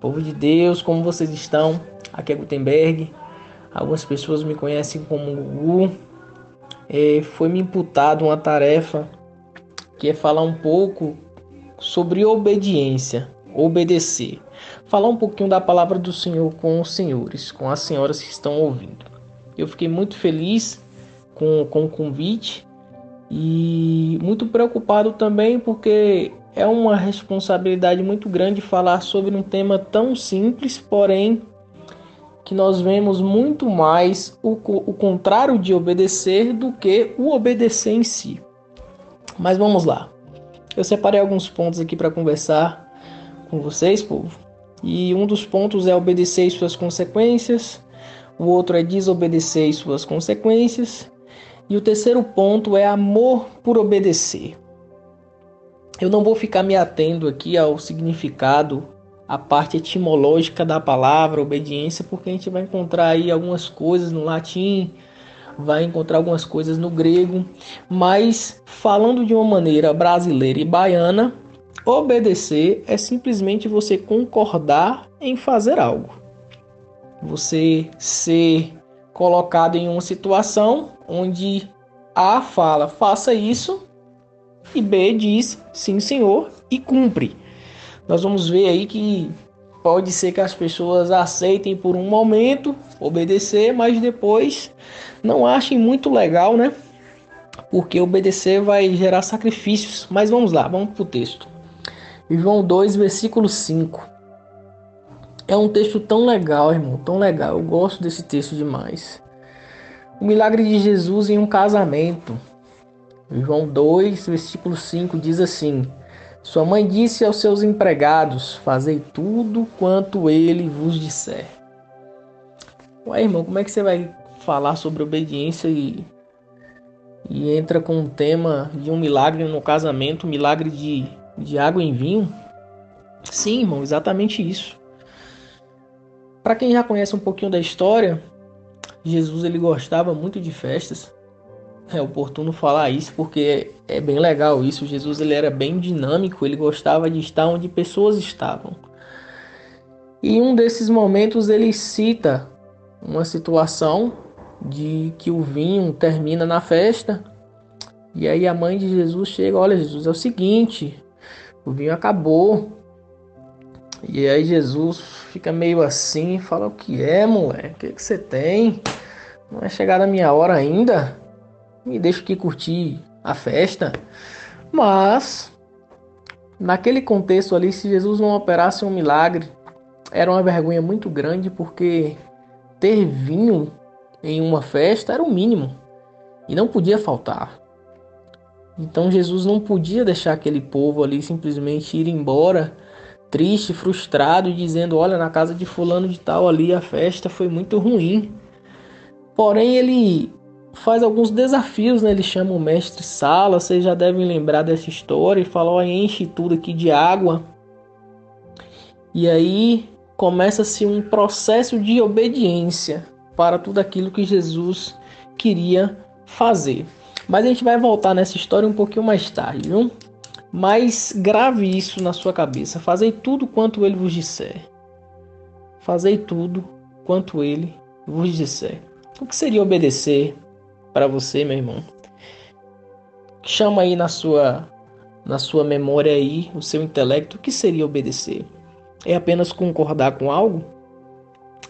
Povo de Deus, como vocês estão? Aqui é Gutenberg. Algumas pessoas me conhecem como Gugu. É, foi me imputado uma tarefa que é falar um pouco sobre obediência, obedecer. Falar um pouquinho da palavra do Senhor com os senhores, com as senhoras que estão ouvindo. Eu fiquei muito feliz com, com o convite e muito preocupado também porque é uma responsabilidade muito grande falar sobre um tema tão simples, porém que nós vemos muito mais o, o contrário de obedecer do que o obedecer em si. Mas vamos lá. Eu separei alguns pontos aqui para conversar com vocês, povo. E um dos pontos é obedecer e suas consequências, o outro é desobedecer e suas consequências, e o terceiro ponto é amor por obedecer. Eu não vou ficar me atendo aqui ao significado, a parte etimológica da palavra obediência, porque a gente vai encontrar aí algumas coisas no latim, vai encontrar algumas coisas no grego, mas falando de uma maneira brasileira e baiana, obedecer é simplesmente você concordar em fazer algo. Você ser colocado em uma situação onde A fala faça isso e B diz sim, senhor, e cumpre. Nós vamos ver aí que pode ser que as pessoas aceitem por um momento obedecer, mas depois não achem muito legal, né? Porque obedecer vai gerar sacrifícios. Mas vamos lá, vamos para o texto. João 2, versículo 5. É um texto tão legal, irmão, tão legal. Eu gosto desse texto demais. O milagre de Jesus em um casamento. João 2, versículo 5 diz assim: Sua mãe disse aos seus empregados: Fazei tudo quanto ele vos disser. Ué, irmão, como é que você vai falar sobre obediência e, e entra com um tema de um milagre no casamento, um milagre de, de água em vinho? Sim, irmão, exatamente isso. Para quem já conhece um pouquinho da história, Jesus ele gostava muito de festas é oportuno falar isso porque é bem legal isso. Jesus ele era bem dinâmico, ele gostava de estar onde pessoas estavam. E um desses momentos ele cita uma situação de que o vinho termina na festa. E aí a mãe de Jesus chega, olha Jesus, é o seguinte, o vinho acabou. E aí Jesus fica meio assim, fala o que é, moleque? O que, que você tem? Não é chegada a minha hora ainda? Me deixo aqui curtir a festa. Mas naquele contexto ali, se Jesus não operasse um milagre, era uma vergonha muito grande porque ter vinho em uma festa era o mínimo e não podia faltar. Então Jesus não podia deixar aquele povo ali simplesmente ir embora triste, frustrado, dizendo: Olha, na casa de Fulano de Tal ali a festa foi muito ruim. Porém, ele faz alguns desafios, né? Ele chama o mestre Sala, vocês já devem lembrar dessa história. Ele fala: ó, enche tudo aqui de água. E aí começa-se um processo de obediência para tudo aquilo que Jesus queria fazer. Mas a gente vai voltar nessa história um pouquinho mais tarde, viu? Mas grave isso na sua cabeça. Fazei tudo quanto ele vos disser. Fazei tudo quanto ele vos disser. O que seria obedecer? Para você, meu irmão. Chama aí na sua na sua memória aí, o seu intelecto, o que seria obedecer? É apenas concordar com algo?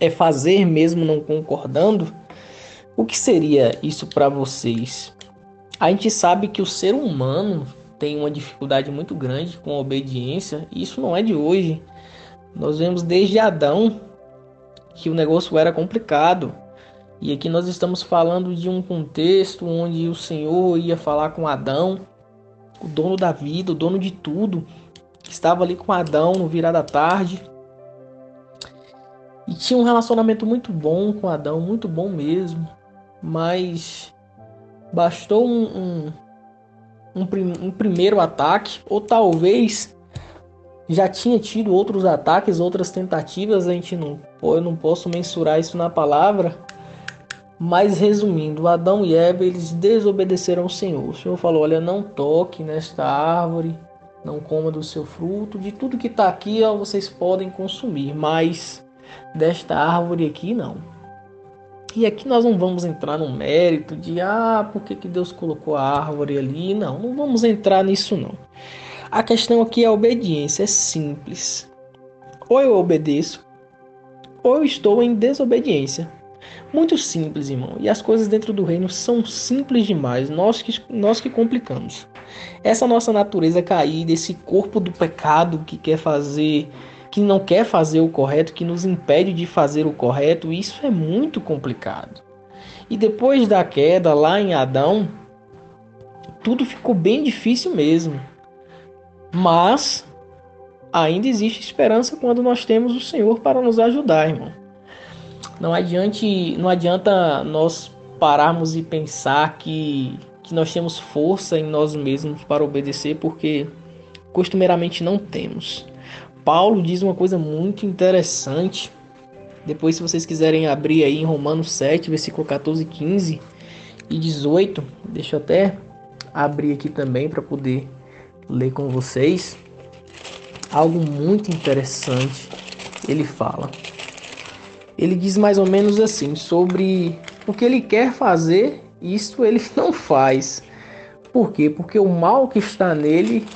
É fazer mesmo não concordando? O que seria isso para vocês? A gente sabe que o ser humano tem uma dificuldade muito grande com a obediência, e isso não é de hoje. Nós vemos desde Adão que o negócio era complicado. E aqui nós estamos falando de um contexto onde o Senhor ia falar com Adão, o dono da vida, o dono de tudo, que estava ali com Adão no virar da tarde. E tinha um relacionamento muito bom com Adão, muito bom mesmo. Mas bastou um, um, um, um primeiro ataque, ou talvez já tinha tido outros ataques, outras tentativas, a gente não, eu não posso mensurar isso na palavra, mas resumindo, Adão e Eva eles desobedeceram ao Senhor. O Senhor falou: Olha, não toque nesta árvore, não coma do seu fruto, de tudo que está aqui ó, vocês podem consumir, mas desta árvore aqui não. E aqui nós não vamos entrar no mérito de ah, por que, que Deus colocou a árvore ali? Não, não vamos entrar nisso não. A questão aqui é a obediência, é simples. Ou eu obedeço, ou eu estou em desobediência. Muito simples, irmão. E as coisas dentro do reino são simples demais. Nós que, nós que complicamos. Essa nossa natureza caída, esse corpo do pecado que quer fazer, que não quer fazer o correto, que nos impede de fazer o correto, isso é muito complicado. E depois da queda lá em Adão, tudo ficou bem difícil mesmo. Mas ainda existe esperança quando nós temos o Senhor para nos ajudar, irmão. Não, adiante, não adianta nós pararmos e pensar que, que nós temos força em nós mesmos para obedecer, porque costumeiramente não temos. Paulo diz uma coisa muito interessante. Depois, se vocês quiserem abrir aí em Romanos 7, versículo 14, 15 e 18, deixa eu até abrir aqui também para poder ler com vocês. Algo muito interessante ele fala ele diz mais ou menos assim sobre o que ele quer fazer, isso ele não faz. Por quê? Porque o mal que está nele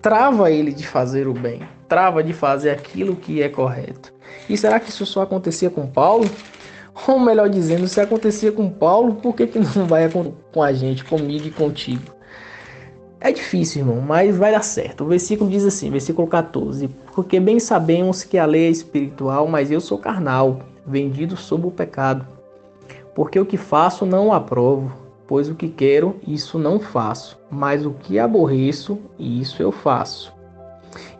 trava ele de fazer o bem, trava de fazer aquilo que é correto. E será que isso só acontecia com Paulo? Ou melhor dizendo, se acontecia com Paulo, por que, que não vai com a gente, comigo e contigo? É difícil, irmão, mas vai dar certo. O versículo diz assim, versículo 14: Porque bem sabemos que a lei é espiritual, mas eu sou carnal, vendido sob o pecado. Porque o que faço não aprovo, pois o que quero, isso não faço, mas o que aborreço, isso eu faço.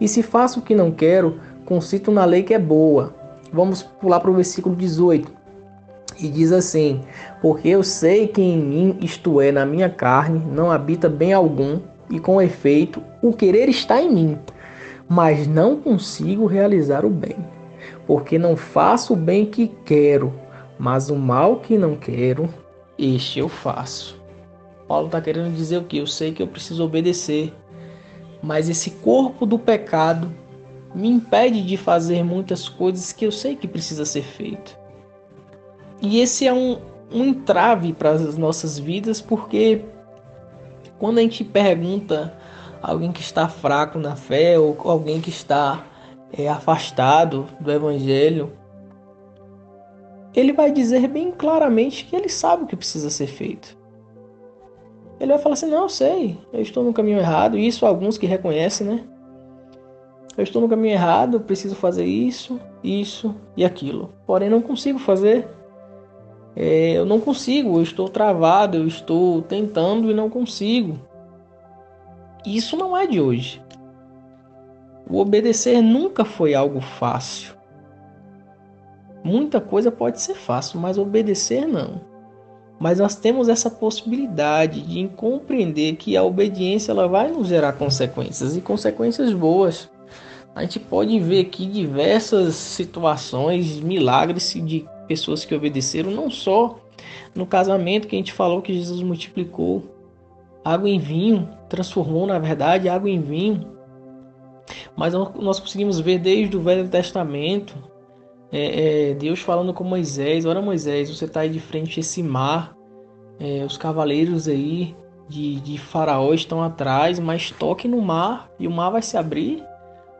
E se faço o que não quero, consinto na lei que é boa. Vamos pular para o versículo 18. E diz assim: Porque eu sei que em mim, isto é, na minha carne, não habita bem algum, e com efeito, o querer está em mim, mas não consigo realizar o bem. Porque não faço o bem que quero, mas o mal que não quero, este eu faço. Paulo está querendo dizer o que? Eu sei que eu preciso obedecer, mas esse corpo do pecado me impede de fazer muitas coisas que eu sei que precisa ser feito. E esse é um, um entrave para as nossas vidas, porque quando a gente pergunta a alguém que está fraco na fé ou alguém que está é, afastado do Evangelho, ele vai dizer bem claramente que ele sabe o que precisa ser feito. Ele vai falar assim: Não, eu sei, eu estou no caminho errado. Isso alguns que reconhecem, né? Eu estou no caminho errado, preciso fazer isso, isso e aquilo. Porém, não consigo fazer é, eu não consigo, eu estou travado, eu estou tentando e não consigo. Isso não é de hoje. O obedecer nunca foi algo fácil. Muita coisa pode ser fácil, mas obedecer não. Mas nós temos essa possibilidade de compreender que a obediência ela vai nos gerar consequências e consequências boas. A gente pode ver aqui diversas situações, milagres de pessoas que obedeceram, não só no casamento que a gente falou que Jesus multiplicou água em vinho, transformou na verdade água em vinho, mas nós conseguimos ver desde o Velho Testamento é, é, Deus falando com Moisés: Ora, Moisés, você está aí de frente a esse mar, é, os cavaleiros aí de, de Faraó estão atrás, mas toque no mar e o mar vai se abrir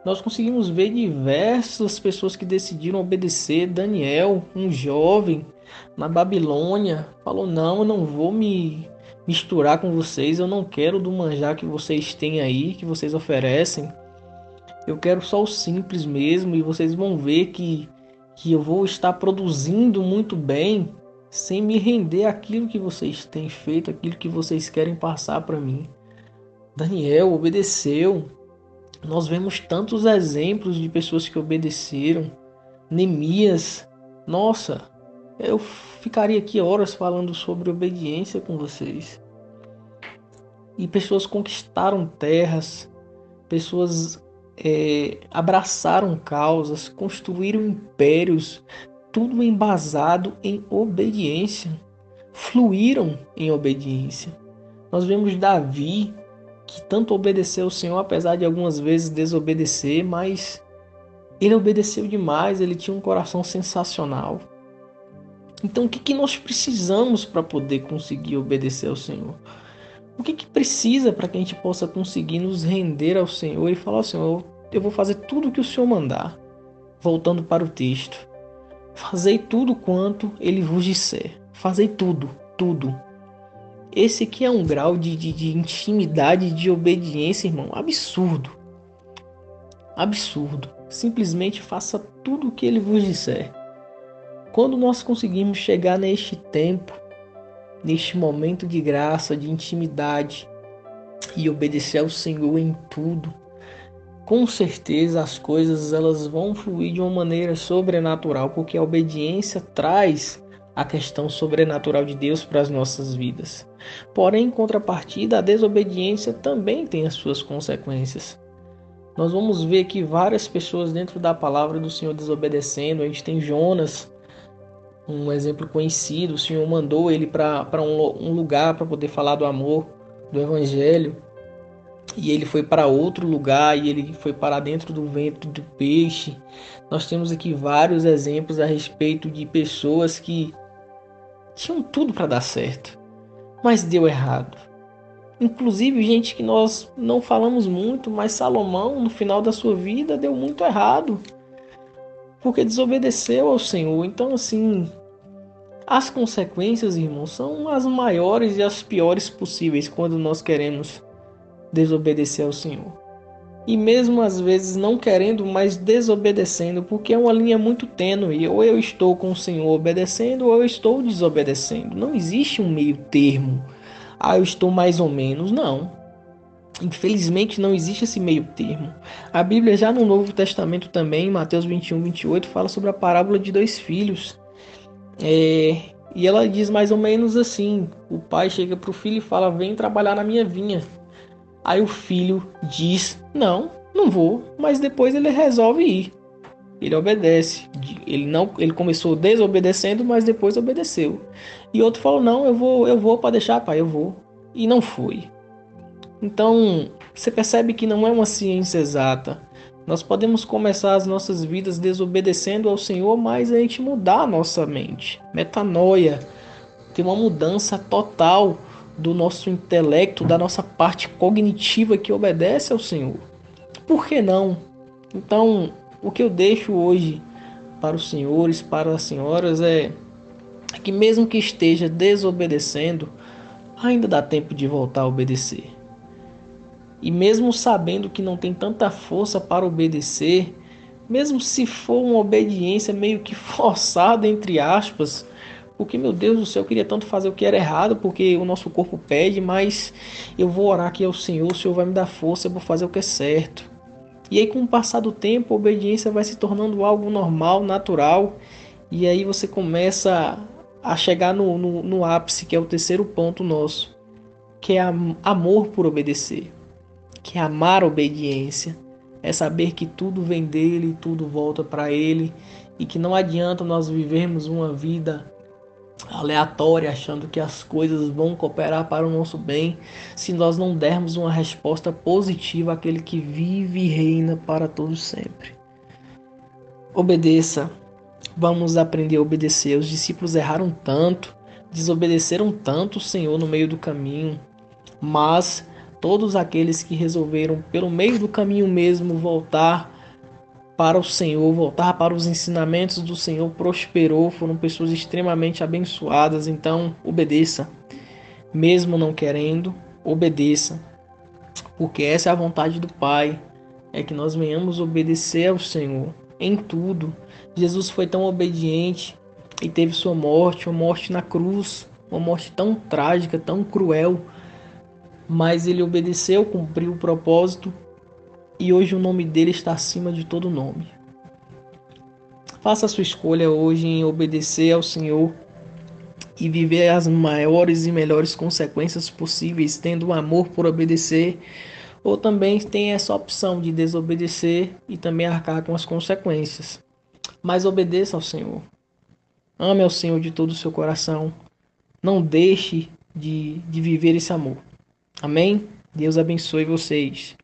nós conseguimos ver diversas pessoas que decidiram obedecer. Daniel, um jovem na Babilônia, falou: Não, eu não vou me misturar com vocês, eu não quero do manjar que vocês têm aí, que vocês oferecem. Eu quero só o simples mesmo, e vocês vão ver que, que eu vou estar produzindo muito bem sem me render aquilo que vocês têm feito, aquilo que vocês querem passar para mim. Daniel obedeceu, nós vemos tantos exemplos de pessoas que obedeceram. Neemias, nossa, eu ficaria aqui horas falando sobre obediência com vocês. E pessoas conquistaram terras, pessoas é, abraçaram causas, construíram impérios, tudo embasado em obediência, fluíram em obediência. Nós vemos Davi que tanto obedeceu ao Senhor, apesar de algumas vezes desobedecer, mas ele obedeceu demais, ele tinha um coração sensacional. Então, o que, que nós precisamos para poder conseguir obedecer ao Senhor? O que, que precisa para que a gente possa conseguir nos render ao Senhor e falar: Senhor, eu vou fazer tudo o que o Senhor mandar? Voltando para o texto. Fazei tudo quanto ele vos disser. Fazei tudo, tudo. Esse aqui é um grau de, de, de intimidade, de obediência, irmão, absurdo. Absurdo. Simplesmente faça tudo o que ele vos disser. Quando nós conseguimos chegar neste tempo, neste momento de graça, de intimidade e obedecer ao Senhor em tudo, com certeza as coisas elas vão fluir de uma maneira sobrenatural, porque a obediência traz a questão sobrenatural de Deus para as nossas vidas. Porém, em contrapartida, a desobediência também tem as suas consequências. Nós vamos ver que várias pessoas dentro da palavra do Senhor desobedecendo. A gente tem Jonas, um exemplo conhecido. O Senhor mandou ele para um, um lugar para poder falar do amor, do Evangelho e ele foi para outro lugar e ele foi para dentro do ventre do peixe. Nós temos aqui vários exemplos a respeito de pessoas que tinham tudo para dar certo, mas deu errado. Inclusive gente que nós não falamos muito, mas Salomão no final da sua vida deu muito errado. Porque desobedeceu ao Senhor. Então assim, as consequências, irmãos, são as maiores e as piores possíveis quando nós queremos desobedecer ao Senhor. E mesmo às vezes não querendo, mas desobedecendo, porque é uma linha muito tênue. Ou eu estou com o Senhor obedecendo, ou eu estou desobedecendo. Não existe um meio termo. Ah, eu estou mais ou menos. Não. Infelizmente não existe esse meio termo. A Bíblia já no Novo Testamento também, em Mateus 21, 28, fala sobre a parábola de dois filhos. É, e ela diz mais ou menos assim: o pai chega para o filho e fala: Vem trabalhar na minha vinha. Aí o filho diz: Não, não vou, mas depois ele resolve ir. Ele obedece. Ele não, ele começou desobedecendo, mas depois obedeceu. E outro falou: "Não, eu vou, eu vou para deixar, pai, eu vou". E não foi. Então, você percebe que não é uma ciência exata. Nós podemos começar as nossas vidas desobedecendo ao Senhor, mas a gente mudar a nossa mente. Metanoia. Ter uma mudança total do nosso intelecto, da nossa parte cognitiva que obedece ao Senhor. Por que não? Então, o que eu deixo hoje para os senhores, para as senhoras é que mesmo que esteja desobedecendo, ainda dá tempo de voltar a obedecer. E mesmo sabendo que não tem tanta força para obedecer, mesmo se for uma obediência meio que forçada entre aspas, porque, meu Deus do céu, eu queria tanto fazer o que era errado, porque o nosso corpo pede, mas eu vou orar aqui ao Senhor, o Senhor vai me dar força, eu vou fazer o que é certo. E aí, com o passar do tempo, a obediência vai se tornando algo normal, natural, e aí você começa a chegar no, no, no ápice, que é o terceiro ponto nosso, que é amor por obedecer, que é amar obediência, é saber que tudo vem dele, tudo volta para ele, e que não adianta nós vivermos uma vida aleatória, achando que as coisas vão cooperar para o nosso bem, se nós não dermos uma resposta positiva àquele que vive e reina para todos sempre. Obedeça. Vamos aprender a obedecer. Os discípulos erraram tanto, desobedeceram tanto o Senhor no meio do caminho, mas todos aqueles que resolveram pelo meio do caminho mesmo voltar para o Senhor, voltar para os ensinamentos do Senhor, prosperou, foram pessoas extremamente abençoadas. Então, obedeça, mesmo não querendo, obedeça, porque essa é a vontade do Pai, é que nós venhamos obedecer ao Senhor em tudo. Jesus foi tão obediente e teve sua morte, uma morte na cruz, uma morte tão trágica, tão cruel, mas ele obedeceu, cumpriu o propósito e hoje o nome dele está acima de todo nome. Faça a sua escolha hoje em obedecer ao Senhor e viver as maiores e melhores consequências possíveis, tendo amor por obedecer, ou também tem essa opção de desobedecer e também arcar com as consequências. Mas obedeça ao Senhor. Ame ao Senhor de todo o seu coração. Não deixe de, de viver esse amor. Amém? Deus abençoe vocês.